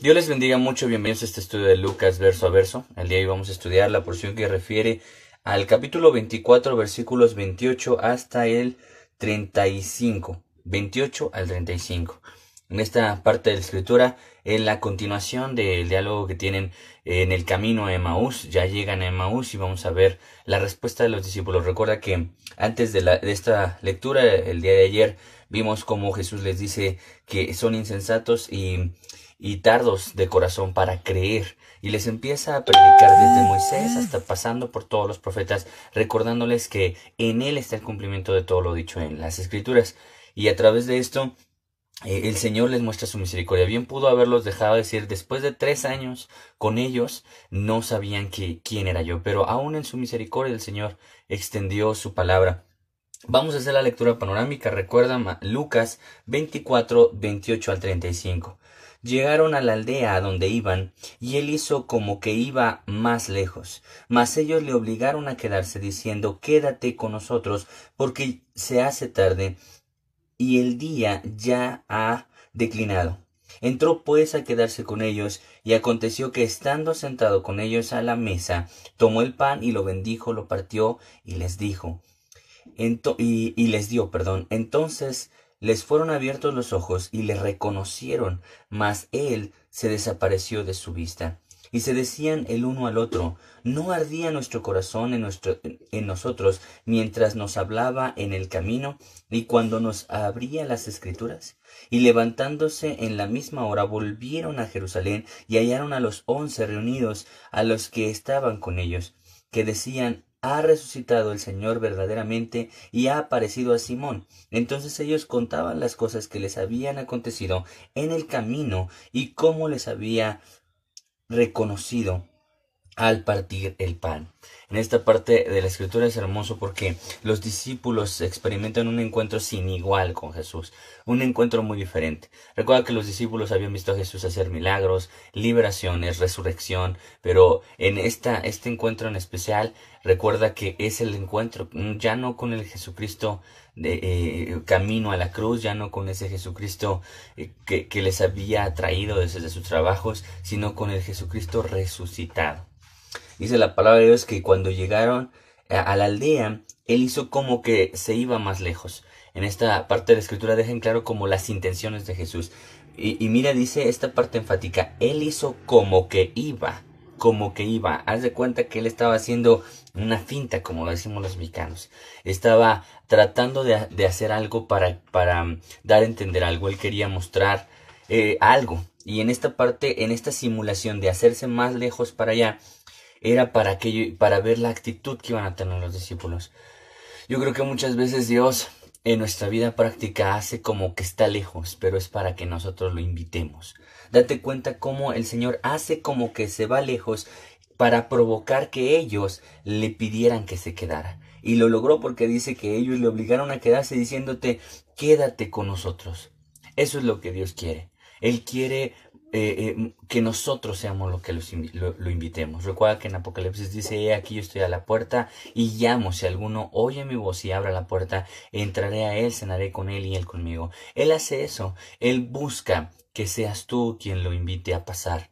Dios les bendiga mucho, bienvenidos a este estudio de Lucas verso a verso. El día de hoy vamos a estudiar la porción que refiere al capítulo 24, versículos 28 hasta el 35. 28 al 35. En esta parte de la escritura, en la continuación del diálogo que tienen en el camino a Emaús, ya llegan a Emaús y vamos a ver la respuesta de los discípulos. Recuerda que antes de, la, de esta lectura, el día de ayer, vimos cómo Jesús les dice que son insensatos y y tardos de corazón para creer. Y les empieza a predicar desde Moisés hasta pasando por todos los profetas, recordándoles que en Él está el cumplimiento de todo lo dicho en las Escrituras. Y a través de esto, eh, el Señor les muestra su misericordia. Bien pudo haberlos dejado decir, después de tres años con ellos, no sabían que, quién era yo, pero aún en su misericordia el Señor extendió su palabra. Vamos a hacer la lectura panorámica. Recuerda Lucas 24, 28 al 35. Llegaron a la aldea a donde iban, y él hizo como que iba más lejos. Mas ellos le obligaron a quedarse, diciendo Quédate con nosotros, porque se hace tarde, y el día ya ha declinado. Entró pues a quedarse con ellos, y aconteció que estando sentado con ellos a la mesa, tomó el pan y lo bendijo, lo partió, y les dijo, y, les dio, perdón. Entonces les fueron abiertos los ojos y le reconocieron, mas él se desapareció de su vista. Y se decían el uno al otro, ¿no ardía nuestro corazón en, en nosotros mientras nos hablaba en el camino y cuando nos abría las escrituras? Y levantándose en la misma hora volvieron a Jerusalén y hallaron a los once reunidos, a los que estaban con ellos, que decían, ha resucitado el Señor verdaderamente y ha aparecido a Simón. Entonces ellos contaban las cosas que les habían acontecido en el camino y cómo les había reconocido al partir el pan. En esta parte de la escritura es hermoso porque los discípulos experimentan un encuentro sin igual con Jesús, un encuentro muy diferente. Recuerda que los discípulos habían visto a Jesús hacer milagros, liberaciones, resurrección, pero en esta, este encuentro en especial, recuerda que es el encuentro ya no con el Jesucristo de eh, camino a la cruz, ya no con ese Jesucristo eh, que, que les había traído desde sus trabajos, sino con el Jesucristo resucitado. Dice la palabra de Dios que cuando llegaron a la aldea, él hizo como que se iba más lejos. En esta parte de la escritura dejen claro como las intenciones de Jesús. Y, mira, dice esta parte enfática, él hizo como que iba, como que iba. Haz de cuenta que él estaba haciendo una finta, como lo decimos los mexicanos. Estaba tratando de, hacer algo para, para dar a entender algo. Él quería mostrar eh, algo. Y en esta parte, en esta simulación de hacerse más lejos para allá, era para, que, para ver la actitud que iban a tener los discípulos. Yo creo que muchas veces Dios en nuestra vida práctica hace como que está lejos, pero es para que nosotros lo invitemos. Date cuenta cómo el Señor hace como que se va lejos para provocar que ellos le pidieran que se quedara. Y lo logró porque dice que ellos le obligaron a quedarse diciéndote, quédate con nosotros. Eso es lo que Dios quiere. Él quiere eh, eh, que nosotros seamos lo que lo, invitemos. Recuerda que en Apocalipsis dice, aquí yo estoy a la puerta y llamo, si alguno oye mi voz y abra la puerta, entraré a él, cenaré con él y él conmigo. Él hace eso, él busca que seas tú quien lo invite a pasar.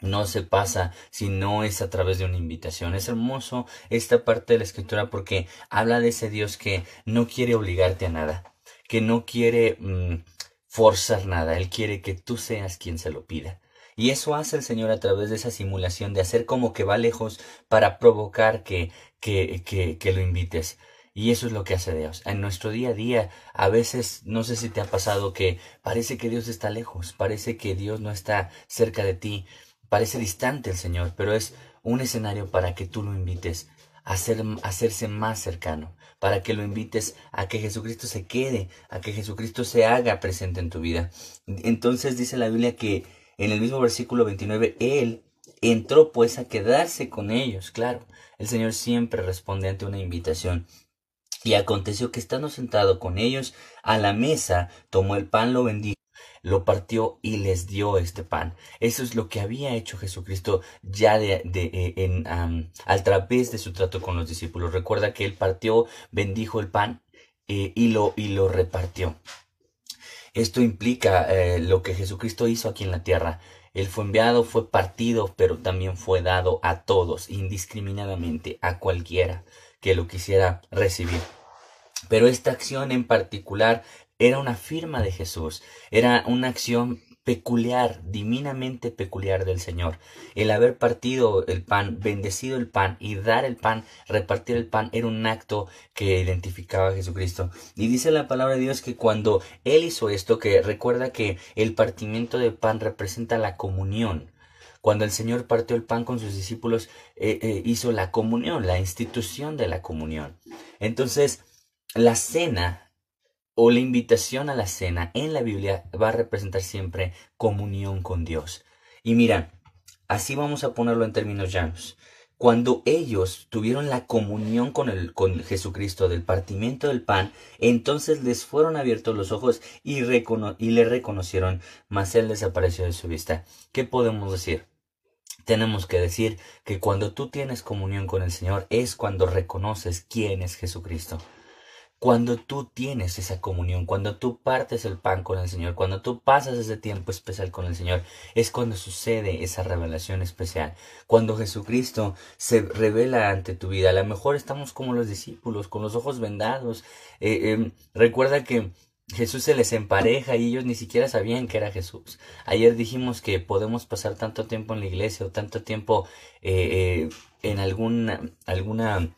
No se pasa si no es a través de una invitación. Es hermoso esta parte de la escritura porque habla de ese Dios que no quiere obligarte a nada, que no quiere mm, forzar nada, Él quiere que tú seas quien se lo pida. Y eso hace el Señor a través de esa simulación de hacer como que va lejos para provocar que, que, que, lo invites. Y eso es lo que hace Dios. En nuestro día a día, a veces, no sé si te ha pasado que parece que Dios está lejos, parece que Dios no está cerca de ti, parece distante el Señor, pero es un escenario para que tú lo invites hacerse más cercano para que lo invites a que Jesucristo se quede, a que Jesucristo se haga presente en tu vida. Entonces dice la Biblia que en el mismo versículo 29, Él entró pues a quedarse con ellos. Claro, el Señor siempre responde ante una invitación. Y aconteció que estando sentado con ellos a la mesa, tomó el pan, lo bendijo lo partió y les dio este pan. Eso es lo que había hecho Jesucristo ya de, eh, en, al través de su trato con los discípulos. Recuerda que él partió, bendijo el pan eh, y, lo, y lo repartió. Esto implica eh, lo que Jesucristo hizo aquí en la tierra. Él fue enviado, fue partido, pero también fue dado a todos, indiscriminadamente, a cualquiera que lo quisiera recibir. Pero esta acción en particular era una firma de Jesús, era una acción peculiar, divinamente peculiar del Señor. El haber partido el pan, bendecido el pan y dar el pan, repartir el pan, era un acto que identificaba a Jesucristo. Y dice la palabra de Dios que cuando Él hizo esto, que recuerda que el partimiento del pan representa la comunión. Cuando el Señor partió el pan con sus discípulos, eh, eh, hizo la comunión, la institución de la comunión. Entonces, la cena o la invitación a la cena en la Biblia va a representar siempre comunión con Dios. Y mira, así vamos a ponerlo en términos llanos. Cuando ellos tuvieron la comunión con, el, con Jesucristo del partimiento del pan, entonces les fueron abiertos los ojos y, y le reconocieron, mas él desapareció de su vista. ¿Qué podemos decir? Tenemos que decir que cuando tú tienes comunión con el Señor es cuando reconoces quién es Jesucristo. Cuando tú tienes esa comunión, cuando tú partes el pan con el Señor, cuando tú pasas ese tiempo especial con el Señor, es cuando sucede esa revelación especial. Cuando Jesucristo se revela ante tu vida. A lo mejor estamos como los discípulos, con los ojos vendados. Eh, em, recuerda que Jesús se les empareja y ellos ni siquiera sabían que era Jesús. Ayer dijimos que podemos pasar tanto tiempo en la iglesia o tanto tiempo eh, eh, en alguna, alguna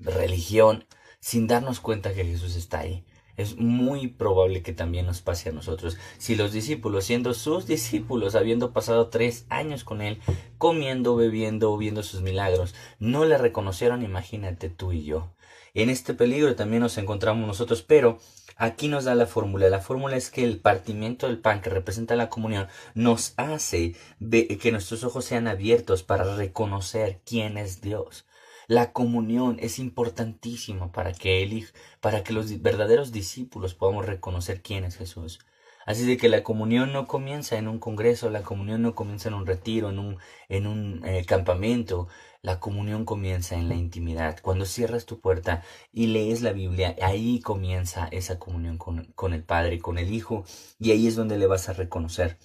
religión sin darnos cuenta que Jesús está ahí. Es muy probable que también nos pase a nosotros. Si los discípulos, siendo sus discípulos, habiendo pasado tres años con Él, comiendo, bebiendo, viendo sus milagros, no le reconocieron, imagínate tú y yo. En este peligro también nos encontramos nosotros, pero aquí nos da la fórmula. La fórmula es que el partimiento del pan que representa la comunión nos hace que nuestros ojos sean abiertos para reconocer quién es Dios. La comunión es importantísima para que el, para que los verdaderos discípulos podamos reconocer quién es Jesús. Así de que la comunión no comienza en un congreso, la comunión no comienza en un retiro, en un, en un eh, campamento. La comunión comienza en la intimidad. Cuando cierras tu puerta y lees la Biblia, ahí comienza esa comunión con, con el Padre, con el Hijo, y ahí es donde le vas a reconocer.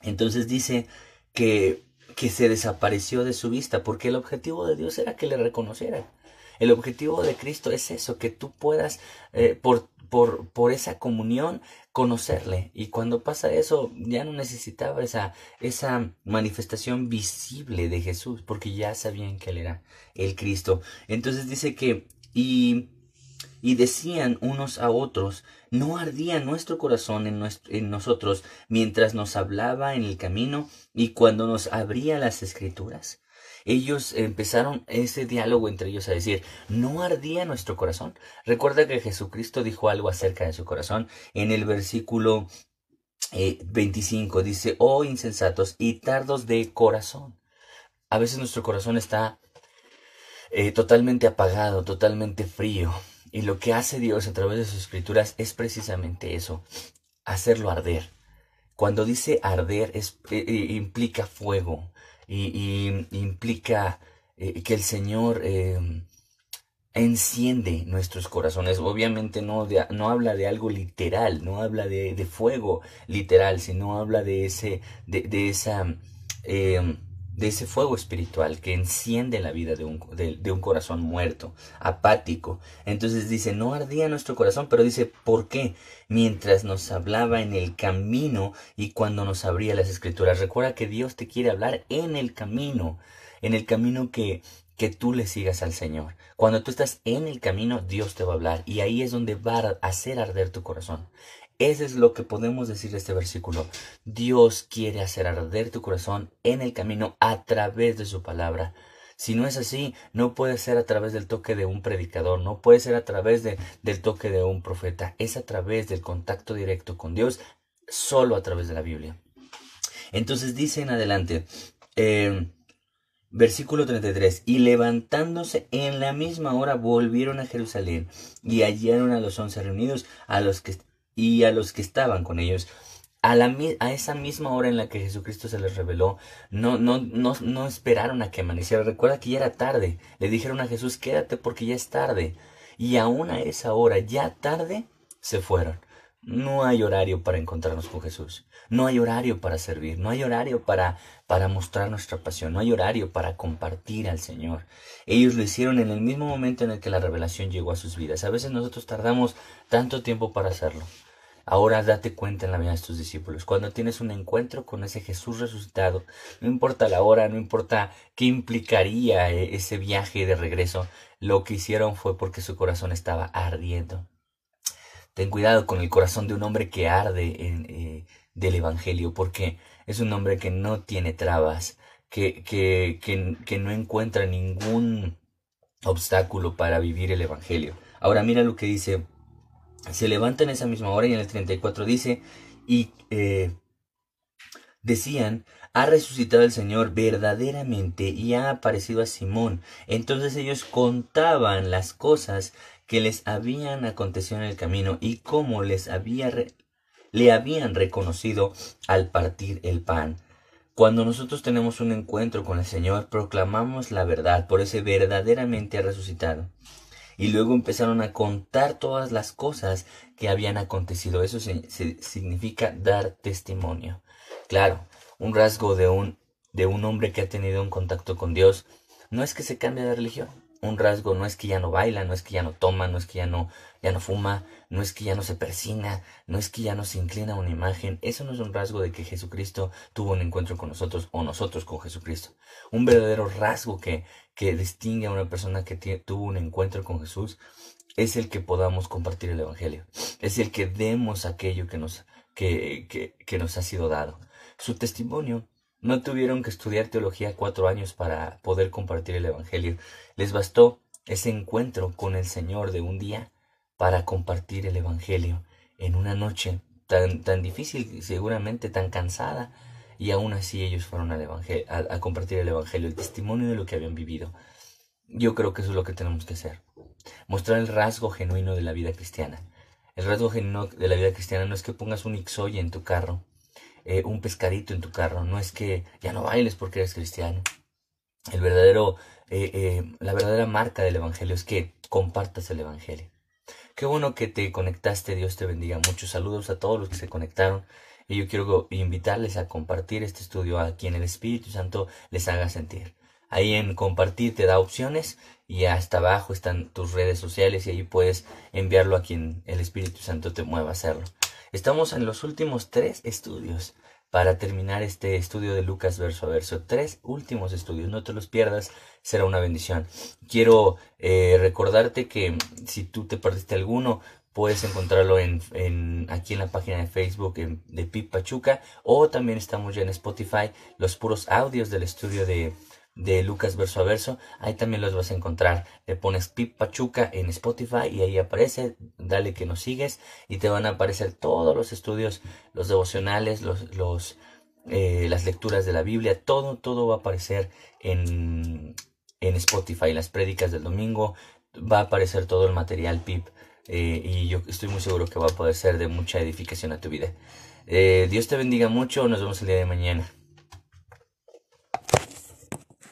Entonces dice que que se desapareció de su vista, porque el objetivo de Dios era que le reconocieran. El objetivo de Cristo es eso, que tú puedas, eh, por, por, por, esa comunión, conocerle. Y cuando pasa eso, ya no necesitaba esa, esa manifestación visible de Jesús, porque ya sabían que Él era el Cristo. Entonces dice que, y y decían unos a otros, ¿no ardía nuestro corazón en, nosotros mientras nos hablaba en el camino y cuando nos abría las escrituras? ellos empezaron ese diálogo entre ellos a decir, ¿no ardía nuestro corazón? Recuerda que Jesucristo dijo algo acerca de su corazón en el versículo 25, eh, dice, oh insensatos y tardos de corazón. A veces nuestro corazón está eh, totalmente apagado, totalmente frío. Y lo que hace Dios a través de sus escrituras es precisamente eso, hacerlo arder. Cuando dice arder es, eh, eh, implica fuego y, implica eh, que el Señor em, enciende nuestros corazones. Obviamente no, no habla de algo literal, no habla de, fuego literal, sino habla de, ese, de, de esa em, de ese fuego espiritual que enciende la vida de un, de, un, corazón muerto, apático. Entonces dice, no ardía nuestro corazón, pero dice, ¿por qué? Mientras nos hablaba en el camino y cuando nos abría las escrituras. Recuerda que Dios te quiere hablar en el camino, en el camino que, que tú le sigas al Señor. Cuando tú estás en el camino, Dios te va a hablar y ahí es donde va a hacer arder tu corazón. Eso es lo que podemos decir de este versículo. Dios quiere hacer arder tu corazón en el camino a través de su palabra. Si no es así, no puede ser a través del toque de un predicador, no puede ser a través de, del toque de un profeta, es a través del contacto directo con Dios, solo a través de la Biblia. Entonces dice en adelante, eh, versículo 33, y levantándose en la misma hora volvieron a Jerusalén y hallaron a los once reunidos, a los que y a los que estaban con ellos. A, la, a esa misma hora en la que Jesucristo se les reveló, no, no, no, no esperaron a que amaneciera. Recuerda que ya era tarde. Le dijeron a Jesús, quédate porque ya es tarde. Y aún a esa hora, ya tarde, se fueron. No hay horario para encontrarnos con Jesús. No hay horario para servir. No hay horario para, para mostrar nuestra pasión. No hay horario para compartir al Señor. Ellos lo hicieron en el mismo momento en el que la revelación llegó a sus vidas. A veces nosotros tardamos tanto tiempo para hacerlo. Ahora date cuenta en la vida de tus discípulos. Cuando tienes un encuentro con ese Jesús resucitado, no importa la hora, no importa qué implicaría eh, ese viaje de regreso, lo que hicieron fue porque su corazón estaba ardiendo. Ten cuidado con el corazón de un hombre que arde en, eh, del Evangelio, porque es un hombre que no tiene trabas, que, que, que, no encuentra ningún obstáculo para vivir el Evangelio. Ahora mira lo que dice, se levanta en esa misma hora y en el 34 dice, y eh, decían, ha resucitado el Señor verdaderamente y ha aparecido a Simón. Entonces ellos contaban las cosas que les habían acontecido en el camino y cómo les había le habían reconocido al partir el pan. Cuando nosotros tenemos un encuentro con el Señor, proclamamos la verdad, por ese verdaderamente resucitado. Y luego empezaron a contar todas las cosas que habían acontecido. Eso significa dar testimonio. Claro, un rasgo de un, de un hombre que ha tenido un contacto con Dios no es que se cambie de religión un rasgo no es que ya no baila, no es que ya no toma, no es que ya no, ya no fuma, no es que ya no se persina, no es que ya no se inclina a una imagen. Eso no es un rasgo de que Jesucristo tuvo un encuentro con nosotros o nosotros con Jesucristo. Un verdadero rasgo que, que distingue a una persona que tuvo un encuentro con Jesús es el que podamos compartir el Evangelio. Es el que demos aquello que nos, que, que, que nos ha sido dado. Su testimonio no tuvieron que estudiar teología cuatro años para poder compartir el Evangelio. Les bastó ese encuentro con el Señor de un día para compartir el Evangelio en una noche tan, tan difícil, seguramente tan cansada, y aún así ellos fueron al a, a compartir el Evangelio, el testimonio de lo que habían vivido. Yo creo que eso es lo que tenemos que hacer. Mostrar el rasgo genuino de la vida cristiana. El rasgo genuino de la vida cristiana no es que pongas un Ixoy en tu carro eh, un pescadito en tu carro. No es que ya no bailes porque eres cristiano. El verdadero, eh, eh, la verdadera marca del Evangelio es que compartas el Evangelio. Qué bueno que te conectaste, Dios te bendiga. Muchos saludos a todos los que se conectaron. Y yo quiero invitarles a compartir este estudio a quien el Espíritu Santo les haga sentir. Ahí en compartir te da opciones y hasta abajo están tus redes sociales y ahí puedes enviarlo a quien el Espíritu Santo te mueva a hacerlo. Estamos en los últimos tres estudios para terminar este estudio de Lucas verso a verso. Tres últimos estudios, no te los pierdas, será una bendición. Quiero eh, recordarte que si tú te perdiste alguno, puedes encontrarlo en, en, aquí en la página de Facebook de Pip Pachuca o también estamos ya en Spotify, los puros audios del estudio de de Lucas verso a verso, ahí también los vas a encontrar. Le pones Pip Pachuca en Spotify y ahí aparece, dale que nos sigues y te van a aparecer todos los estudios, los devocionales, los, eh, las lecturas de la Biblia, todo, todo va a aparecer en, en Spotify, las prédicas del domingo, va a aparecer todo el material Pip eh, y yo estoy muy seguro que va a poder ser de mucha edificación a tu vida. Eh, Dios te bendiga mucho, nos vemos el día de mañana.